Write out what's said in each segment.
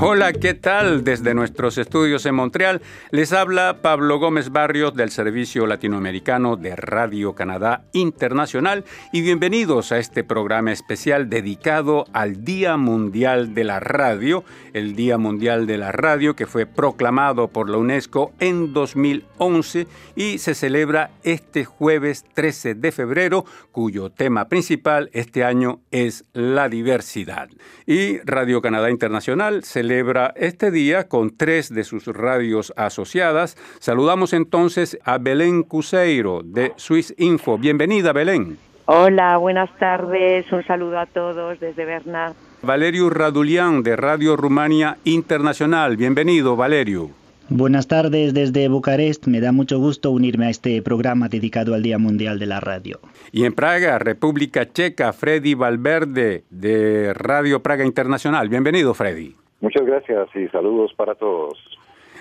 Hola, ¿qué tal? Desde nuestros estudios en Montreal les habla Pablo Gómez Barrios del Servicio Latinoamericano de Radio Canadá Internacional y bienvenidos a este programa especial dedicado al Día Mundial de la Radio, el Día Mundial de la Radio que fue proclamado por la UNESCO en 2011 y se celebra este jueves 13 de febrero, cuyo tema principal este año es la diversidad. Y Radio Canadá celebra celebra este día con tres de sus radios asociadas. Saludamos entonces a Belén Cuseiro de Swiss Info. Bienvenida, Belén. Hola, buenas tardes. Un saludo a todos desde Berna. Valerio Radulian de Radio Rumania Internacional. Bienvenido, Valerio. Buenas tardes desde Bucarest. Me da mucho gusto unirme a este programa dedicado al Día Mundial de la Radio. Y en Praga, República Checa, Freddy Valverde de Radio Praga Internacional. Bienvenido, Freddy. Muchas gracias y saludos para todos.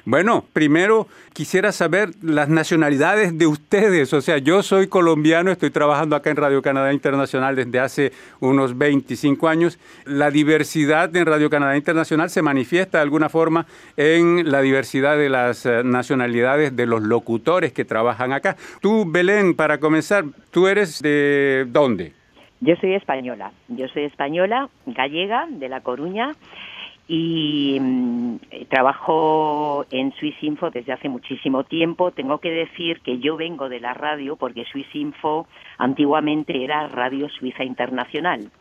Bueno, primero quisiera saber las nacionalidades de ustedes. O sea, yo soy colombiano, estoy trabajando acá en Radio Canadá Internacional desde hace unos 25 años. La diversidad en Radio Canadá Internacional se manifiesta de alguna forma en la diversidad de las eh, nacionalidades de los locutores que trabajan acá. Tú, Belén, para comenzar, ¿tú eres de dónde? Yo soy española. Yo soy española, gallega, de La Coruña y mm, trabajo en Swiss Info desde hace muchísimo tiempo. Tengo que decir que yo vengo de la radio porque Swiss Info antiguamente era Radio Suiza Internacional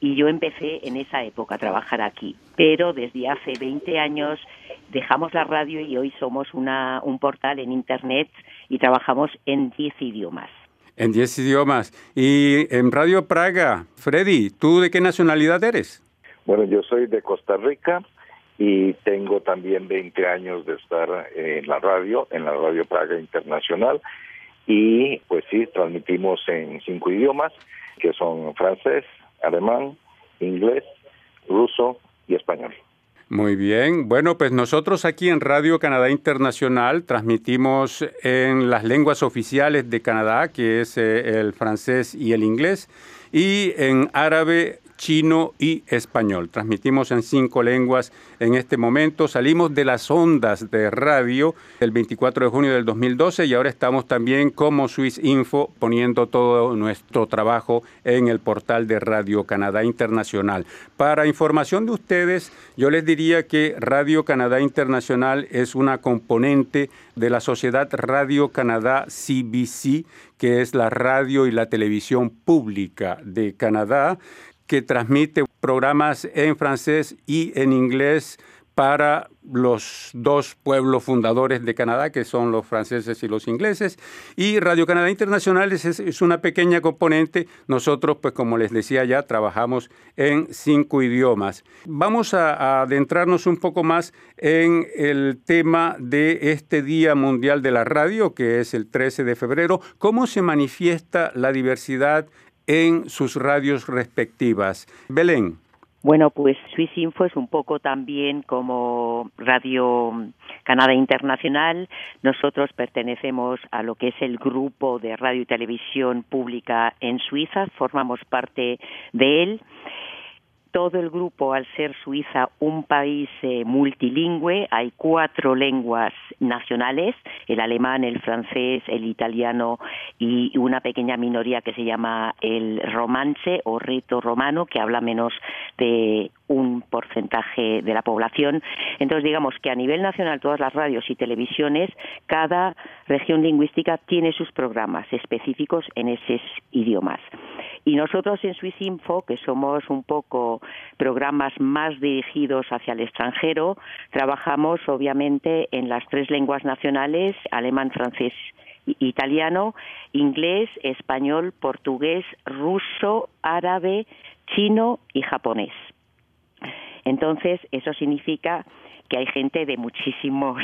y yo empecé en esa época a trabajar aquí. Pero desde hace 20 años dejamos la radio y hoy somos una, un portal en Internet y trabajamos en 10 idiomas. En 10 idiomas. Y en Radio Praga, Freddy, ¿tú de qué nacionalidad eres? Bueno, yo soy de Costa Rica y tengo también 20 años de estar en la radio, en la Radio Praga Internacional y pues sí, transmitimos en cinco idiomas que son francés, alemán, inglés, ruso y español. Muy bien. Bueno, pues nosotros aquí en Radio Canadá Internacional transmitimos en las lenguas oficiales de Canadá, que es eh, el francés y el inglés, y en árabe, chino y español. Transmitimos en cinco lenguas en este momento. Salimos de las ondas de radio el 24 de junio del 2012 y ahora estamos también como Swiss Info poniendo todo nuestro trabajo en el portal de Radio Canadá Internacional. Para información de ustedes, yo les diría que Radio Canadá Internacional es una componente de la sociedad Radio Canadá CBC, que es la radio y la televisión pública de Canadá que transmite programas en francés y en inglés para los dos pueblos fundadores de Canadá, que son los franceses y los ingleses. Y Radio Canadá Internacional es, una pequeña componente. Nosotros, pues como les decía ya, trabajamos en cinco idiomas. Vamos a adentrarnos un poco más en el tema de este Día Mundial de la Radio, que es el 13 de febrero. ¿Cómo se manifiesta la diversidad en sus radios respectivas. Belén. Bueno, pues Swiss Info es un poco también como Radio Canadá Internacional. Nosotros pertenecemos a lo que es el grupo de radio y televisión pública en Suiza, formamos parte de él todo el grupo, al ser Suiza un país eh, multilingüe, hay cuatro lenguas nacionales, el alemán, el francés, el italiano y una pequeña minoría que se llama el romance o reto romano, que habla menos de un porcentaje de la población. Entonces, digamos que a nivel nacional, todas las radios y televisiones, cada región lingüística tiene sus programas específicos en esos idiomas. Y nosotros en Swiss que somos un poco programas más dirigidos hacia el extranjero, trabajamos obviamente en las tres lenguas nacionales, alemán, francés italiano, inglés, español, portugués, ruso, árabe, chino y japonés. Entonces, eso significa que hay gente de muchísimos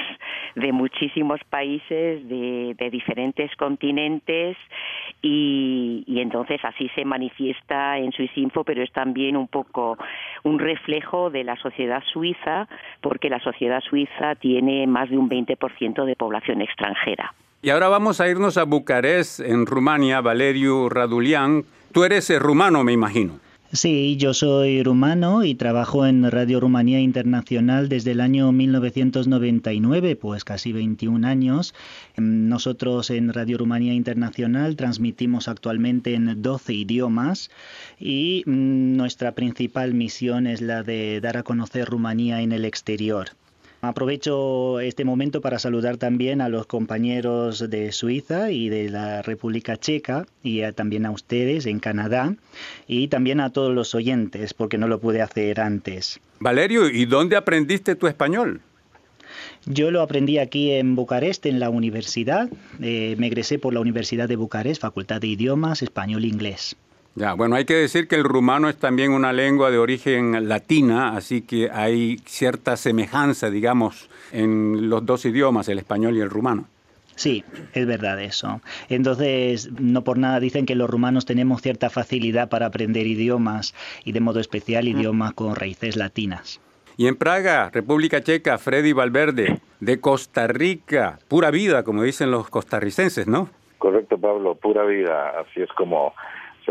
de muchísimos países de, diferentes continentes y, entonces así se manifiesta en Info, pero es también un poco un reflejo de la sociedad suiza porque la sociedad suiza tiene más de un 20% de población extranjera. Y ahora vamos a irnos a Bucarest, en Rumania, Valeriu Radulian. Tú eres eh, rumano, me imagino. Sí, yo soy rumano y trabajo en Radio Rumanía Internacional desde el año 1999, pues casi 21 años. Nosotros en Radio Rumanía Internacional transmitimos actualmente en 12 idiomas y mm, nuestra principal misión es la de dar a conocer Rumanía en el exterior. Aprovecho este momento para saludar también a los compañeros de Suiza y de la República Checa y también a ustedes en Canadá y también a todos los oyentes porque no lo pude hacer antes. Valerio, ¿y dónde aprendiste tu español? Yo lo aprendí aquí en Bucarest, en la universidad. Eh, me egresé por la Universidad de Bucarest, Facultad de Idiomas, Español e Inglés. Ya, bueno, hay que decir que el rumano es también una lengua de origen latina, así que hay cierta semejanza, digamos, en los dos idiomas, el español y el rumano. Sí, es verdad eso. Entonces, no por nada dicen que los rumanos tenemos cierta facilidad para aprender idiomas y de modo especial idiomas con raíces latinas. Y en Praga, República Checa, Freddy Valverde, de Costa Rica, pura vida, como dicen los costarricenses, ¿no? Correcto, Pablo, pura vida. Así es como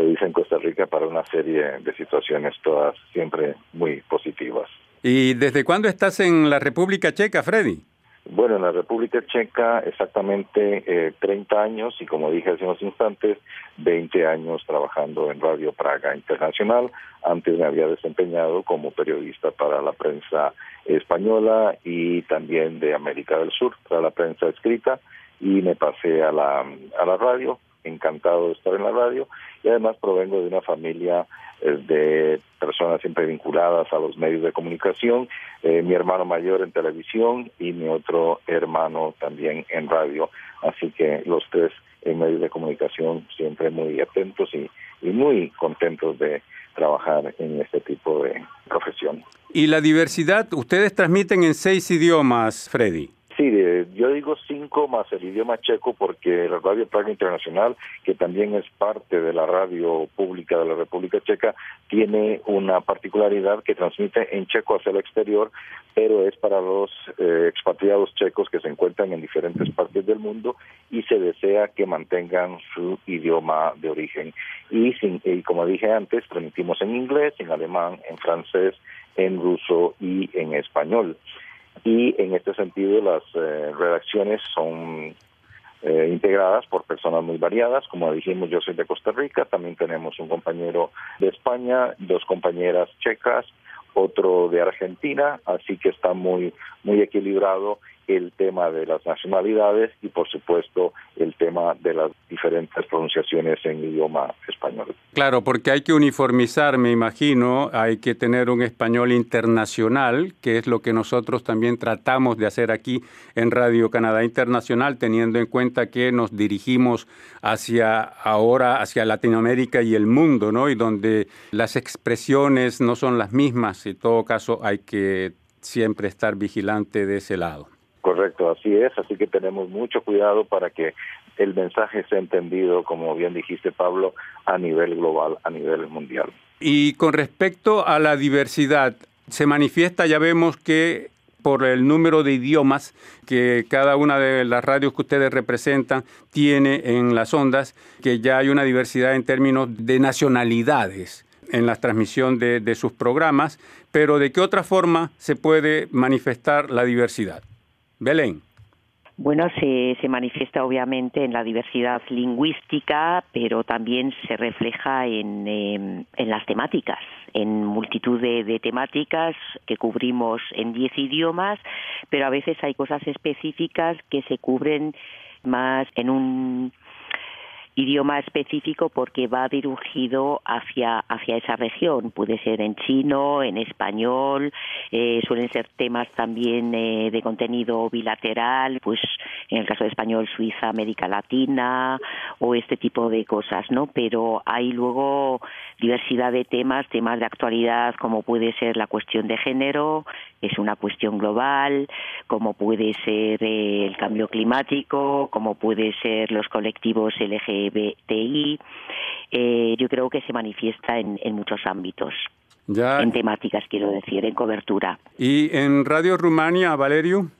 se dice en Costa Rica para una serie de situaciones todas siempre muy positivas. ¿Y desde cuándo estás en la República Checa, Freddy? Bueno, en la República Checa exactamente eh, 30 años y como dije hace unos instantes, 20 años trabajando en Radio Praga Internacional. Antes me había desempeñado como periodista para la prensa española y también de América del Sur, para la prensa escrita y me pasé a la, a la radio encantado de estar en la radio y además provengo de una familia eh, de personas siempre vinculadas a los medios de comunicación, eh, mi hermano mayor en televisión y mi otro hermano también en radio, así que los tres en medios de comunicación siempre muy atentos y, y muy contentos de trabajar en este tipo de profesión. ¿Y la diversidad? Ustedes transmiten en seis idiomas, Freddy. Sí, yo digo cinco más el idioma checo porque la Radio Praga Internacional, que también es parte de la radio pública de la República Checa, tiene una particularidad que transmite en checo hacia el exterior, pero es para los eh, expatriados checos que se encuentran en diferentes partes del mundo y se desea que mantengan su idioma de origen. Y, sin, y como dije antes, transmitimos en inglés, en alemán, en francés, en ruso y en español y en este sentido las eh, redacciones son eh, integradas por personas muy variadas, como dijimos yo soy de Costa Rica, también tenemos un compañero de España, dos compañeras checas, otro de Argentina, así que está muy muy equilibrado el tema de las nacionalidades y por supuesto el tema de las diferentes pronunciaciones en idioma español. Claro, porque hay que uniformizar, me imagino, hay que tener un español internacional, que es lo que nosotros también tratamos de hacer aquí en Radio Canadá Internacional, teniendo en cuenta que nos dirigimos hacia ahora, hacia Latinoamérica y el mundo, ¿no? Y donde las expresiones no son las mismas, en todo caso hay que siempre estar vigilante de ese lado. Correcto, así es, así que tenemos mucho cuidado para que el mensaje sea entendido, como bien dijiste Pablo, a nivel global, a nivel mundial. Y con respecto a la diversidad, se manifiesta, ya vemos que por el número de idiomas que cada una de las radios que ustedes representan tiene en las ondas, que ya hay una diversidad en términos de nacionalidades en la transmisión de, sus programas, pero ¿de qué otra forma se puede manifestar la diversidad? Belén. Bueno, se, se, manifiesta obviamente en la diversidad lingüística, pero también se refleja en, eh, en las temáticas, en multitud de, de, temáticas que cubrimos en diez idiomas, pero a veces hay cosas específicas que se cubren más en un idioma específico porque va dirigido hacia, hacia esa región. Puede ser en chino, en español, eh, suelen ser temas también eh, de contenido bilateral, pues en el caso de español, Suiza, América Latina o este tipo de cosas, ¿no? Pero hay luego diversidad de temas, temas de actualidad como puede ser la cuestión de género, es una cuestión global, como puede ser eh, el cambio climático, como puede ser los colectivos LGBTI. Eh, yo creo que se manifiesta en, en muchos ámbitos. Ya. En temáticas, quiero decir, en cobertura. ¿Y en Radio Rumania, Valerio?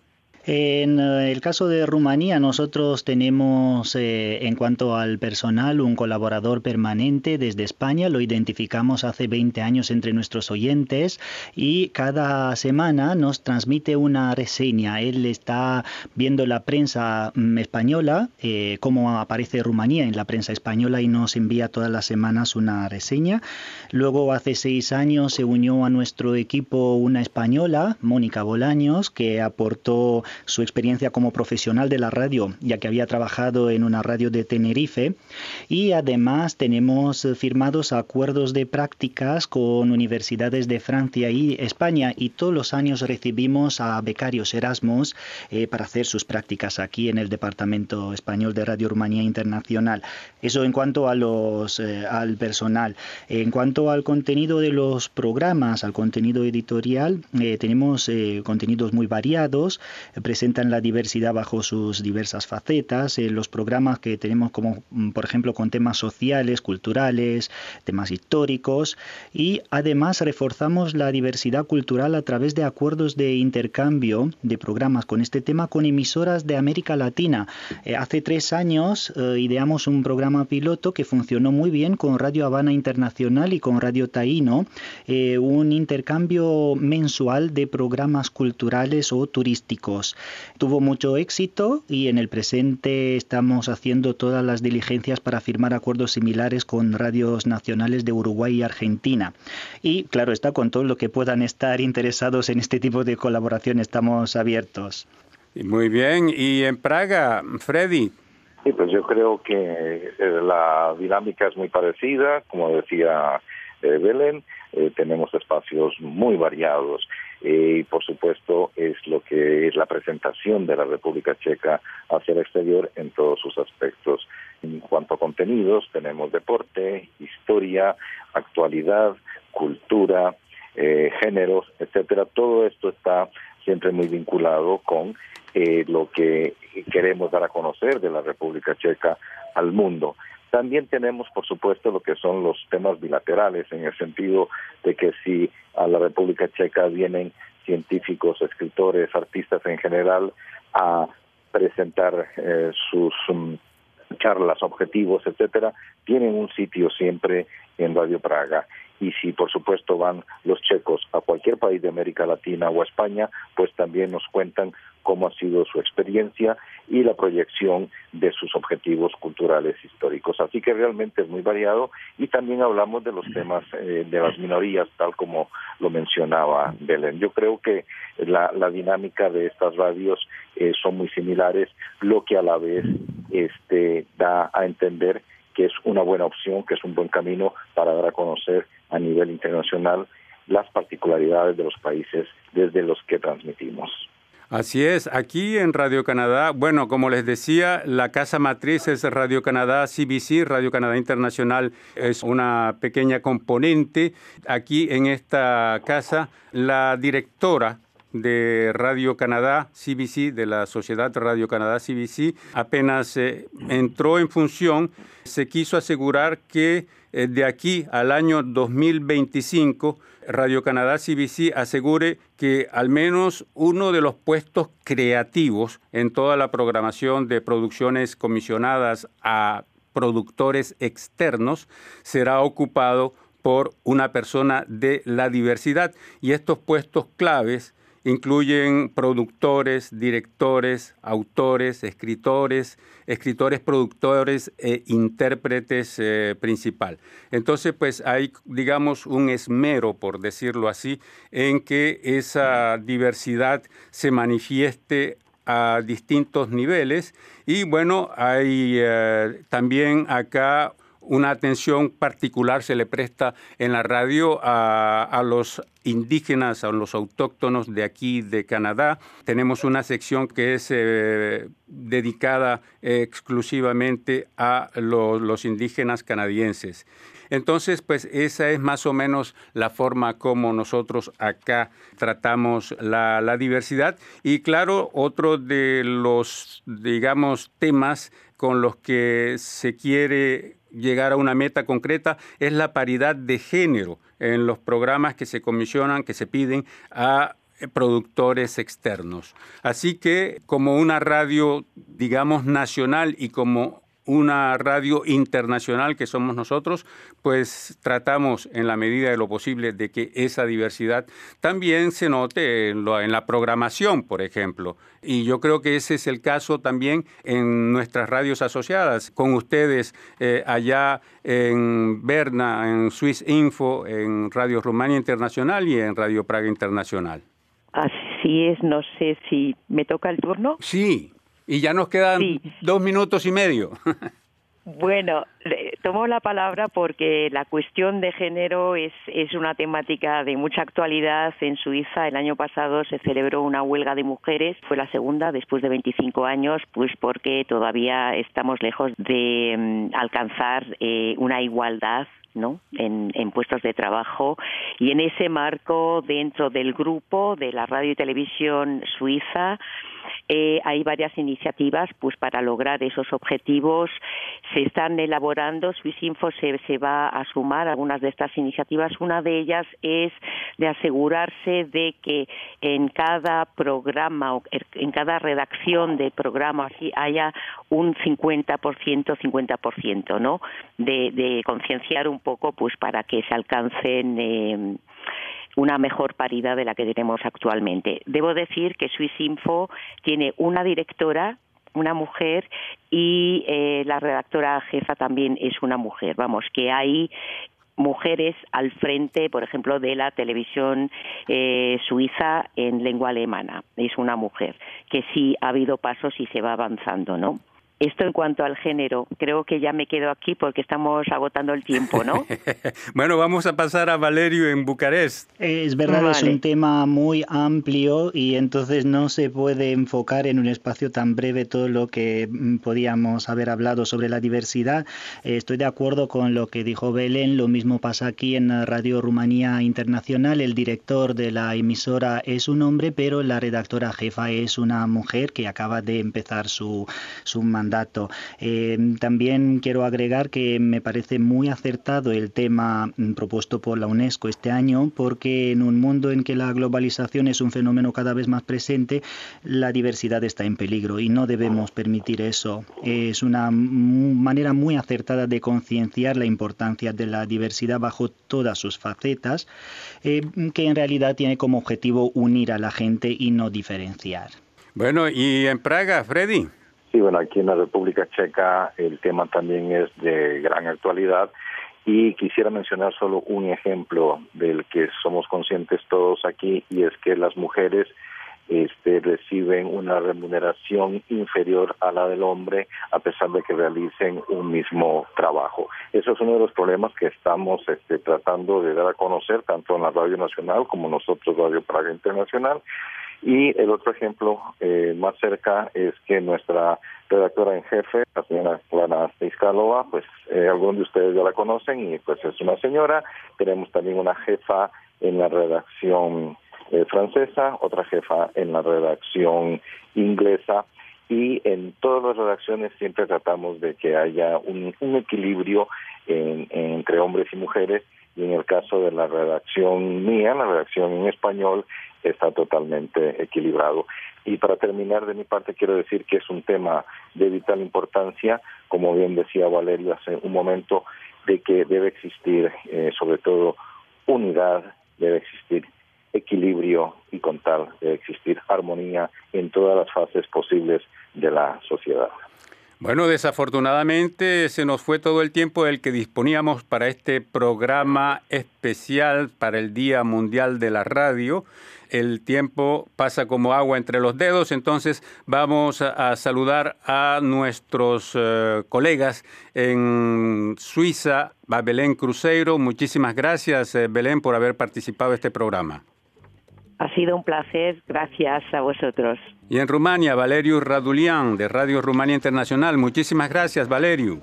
En eh, el caso de Rumanía, nosotros tenemos, eh, en cuanto al personal, un colaborador permanente desde España. Lo identificamos hace 20 años entre nuestros oyentes y cada semana nos transmite una reseña. Él está viendo la prensa mm, española, eh, cómo aparece Rumanía en la prensa española y nos envía todas las semanas una reseña. Luego, hace seis años, se unió a nuestro equipo una española, Mónica Bolaños, que aportó su experiencia como profesional de la radio, ya que había trabajado en una radio de Tenerife. Y además tenemos firmados acuerdos de prácticas con universidades de Francia y España y todos los años recibimos a becarios Erasmus eh, para hacer sus prácticas aquí en el Departamento Español de Radio Rumanía Internacional. Eso en cuanto a los, eh, al personal. En cuanto al contenido de los programas, al contenido editorial, eh, tenemos contenidos muy variados presentan la diversidad bajo sus diversas facetas. Eh, los programas que tenemos como, mm, por ejemplo, con temas sociales, culturales, temas históricos y además reforzamos la diversidad cultural a través de acuerdos de intercambio de programas con este tema con emisoras de América Latina. Eh, hace tres años eh, ideamos un programa piloto que funcionó muy bien con Radio Habana Internacional y con Radio Taíno, un intercambio mensual de programas culturales o turísticos. Tuvo mucho éxito y en el presente estamos haciendo todas las diligencias para firmar acuerdos similares con radios nacionales de Uruguay y Argentina. Y claro está, con todo lo que puedan estar interesados en este tipo de colaboración estamos abiertos. Muy bien, y en Praga, Freddy. Sí, pues yo creo que eh, la dinámica es muy parecida, como decía eh, Belén, eh, tenemos espacios muy variados eh, y por supuesto es lo que es la presentación de la República Checa hacia el exterior en todos sus aspectos. En cuanto a contenidos, tenemos deporte, historia, actualidad, cultura, eh, géneros, etcétera. Todo esto está siempre muy vinculado con eh, lo que queremos dar a conocer de la República Checa al mundo. También tenemos, por supuesto, lo que son los temas bilaterales, en el sentido de que si a la República Checa vienen científicos, escritores, artistas en general a presentar eh, sus um, charlas, objetivos, etcétera, tienen un sitio siempre en Radio Praga y si por supuesto van los checos a cualquier país de América Latina o a España, pues también nos cuentan cómo ha sido su experiencia y la proyección de sus objetivos culturales históricos. Así que realmente es muy variado y también hablamos de los temas eh, de las minorías, tal como lo mencionaba Belén. Yo creo que la, dinámica de estas radios eh, son muy similares, lo que a la vez este, da a entender que es una buena opción, que es un buen camino para dar a conocer a nivel internacional las particularidades de los países desde los que transmitimos. Así es, aquí en Radio Canadá, bueno, como les decía, la casa matriz es Radio Canadá CBC, Radio Canadá Internacional es una pequeña componente. Aquí en esta casa, la directora de Radio Canadá CBC, de la Sociedad Radio Canadá CBC, apenas eh, entró en función, se quiso asegurar que eh, de aquí al año 2025 Radio Canadá CBC asegure que al menos uno de los puestos creativos en toda la programación de producciones comisionadas a productores externos será ocupado por una persona de la diversidad. Y estos puestos claves incluyen productores, directores, autores, escritores, escritores, productores e intérpretes eh, principal. Entonces, pues hay, digamos, un esmero, por decirlo así, en que esa diversidad se manifieste a distintos niveles y bueno, hay eh, también acá una atención particular se le presta en la radio a, los indígenas, a los autóctonos de aquí, de Canadá. Tenemos una sección que es eh, dedicada exclusivamente a los indígenas canadienses. Entonces, pues esa es más o menos la forma como nosotros acá tratamos la, la diversidad. Y claro, otro de los, digamos, temas con los que se quiere llegar a una meta concreta es la paridad de género en los programas que se comisionan, que se piden a productores externos. Así que como una radio, digamos, nacional y como una radio internacional que somos nosotros, pues tratamos en la medida de lo posible de que esa diversidad también se note en, la programación, por ejemplo. Y yo creo que ese es el caso también en nuestras radios asociadas, con ustedes eh, allá en Berna, en Swiss Info, en Radio Rumania Internacional y en Radio Praga Internacional. Así es, no sé si me toca el turno. Sí, y ya nos quedan dos minutos y medio. Bueno, tomo la palabra porque la cuestión de género es, es una temática de mucha actualidad. En Suiza el año pasado se celebró una huelga de mujeres, fue la segunda después de 25 años, pues porque todavía estamos lejos de mm, alcanzar eh, una igualdad ¿no? En, puestos de trabajo y en ese marco dentro del grupo de la radio y televisión suiza eh, hay varias iniciativas pues para lograr esos objetivos. Se están elaborando, Swissinfo se, va a sumar a algunas de estas iniciativas. Una de ellas es de asegurarse de que en cada programa er, en cada redacción de programa haya un 50%, 50%, ¿no? De, concienciar un poco pues para que se alcancen eh, una mejor paridad de la que tenemos actualmente. Debo decir que Swiss Info tiene una directora una mujer y eh, la redactora jefa también es una mujer. Vamos, que hay mujeres al frente, por ejemplo, de la televisión eh, suiza en lengua alemana. Es una mujer, que sí ha habido pasos y se va avanzando, ¿no? Esto en cuanto al género, creo que ya me quedo aquí porque estamos agotando el tiempo, ¿no? bueno, vamos a pasar a Valerio en Bucarest. Es verdad, es un tema muy amplio y entonces no se puede enfocar en un espacio tan breve todo lo que mm, podíamos haber hablado sobre la diversidad. Eh, estoy de acuerdo con lo que dijo Belén, lo mismo pasa aquí en Radio Rumanía Internacional. El director de la emisora es un hombre, pero la redactora jefa es una mujer que acaba de empezar su, su mandato dato. Eh, también quiero agregar que me parece muy acertado el tema mm, propuesto por la UNESCO este año, porque en un mundo en que la globalización es un fenómeno cada vez más presente, la diversidad está en peligro y no debemos permitir eso. Es una manera muy acertada de concienciar la importancia de la diversidad bajo todas sus facetas, eh, que en realidad tiene como objetivo unir a la gente y no diferenciar. Bueno, y en Praga, Freddy. Sí, bueno, aquí en la República Checa el tema también es de gran actualidad y quisiera mencionar solo un ejemplo del que somos conscientes todos aquí y es que las mujeres este, reciben una remuneración inferior a la del hombre a pesar de que realicen un mismo trabajo. Eso es uno de los problemas que estamos este, tratando de dar a conocer tanto en la Radio Nacional como nosotros Radio Praga Internacional y el otro ejemplo eh, más cerca es que nuestra redactora en jefe, la señora Clara Iskalova, pues eh, algunos de ustedes ya la conocen y pues es una señora. Tenemos también una jefa en la redacción eh, francesa, otra jefa en la redacción inglesa y en todas las redacciones siempre tratamos de que haya un, equilibrio entre hombres y mujeres y en el caso de la redacción mía, la redacción en español, está totalmente equilibrado. Y para terminar de mi parte quiero decir que es un tema de vital importancia, como bien decía Valerio hace un momento, de que debe existir eh, sobre todo unidad, debe existir equilibrio y con tal debe existir armonía en todas las fases posibles de la sociedad. Bueno, desafortunadamente se nos fue todo el tiempo del que disponíamos para este programa especial para el Día Mundial de la Radio. El tiempo pasa como agua entre los dedos, entonces vamos a, saludar a nuestros eh, colegas en Suiza, a Belén Cruzeiro. Muchísimas gracias, eh, Belén, por haber participado en este programa. Ha sido un placer, gracias a vosotros. Y en Rumania, Valeriu Radulian, de Radio Rumania Internacional. Muchísimas gracias, Valeriu.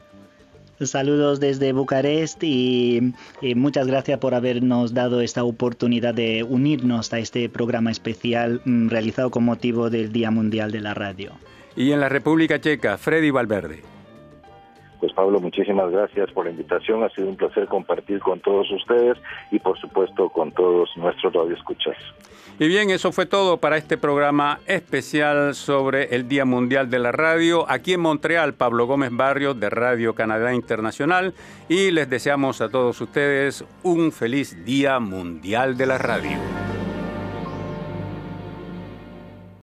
Saludos desde Bucarest y, muchas gracias por habernos dado esta oportunidad de unirnos a este programa especial mm, realizado con motivo del Día Mundial de la Radio. Y en la República Checa, Freddy Valverde. Pues Pablo, muchísimas gracias por la invitación. Ha sido un placer compartir con todos ustedes y por supuesto con todos nuestros radioescuchas. Y bien, eso fue todo para este programa especial sobre el Día Mundial de la Radio. Aquí en Montreal, Pablo Gómez Barrio de Radio Canadá Internacional. Y les deseamos a todos ustedes un feliz Día Mundial de la Radio.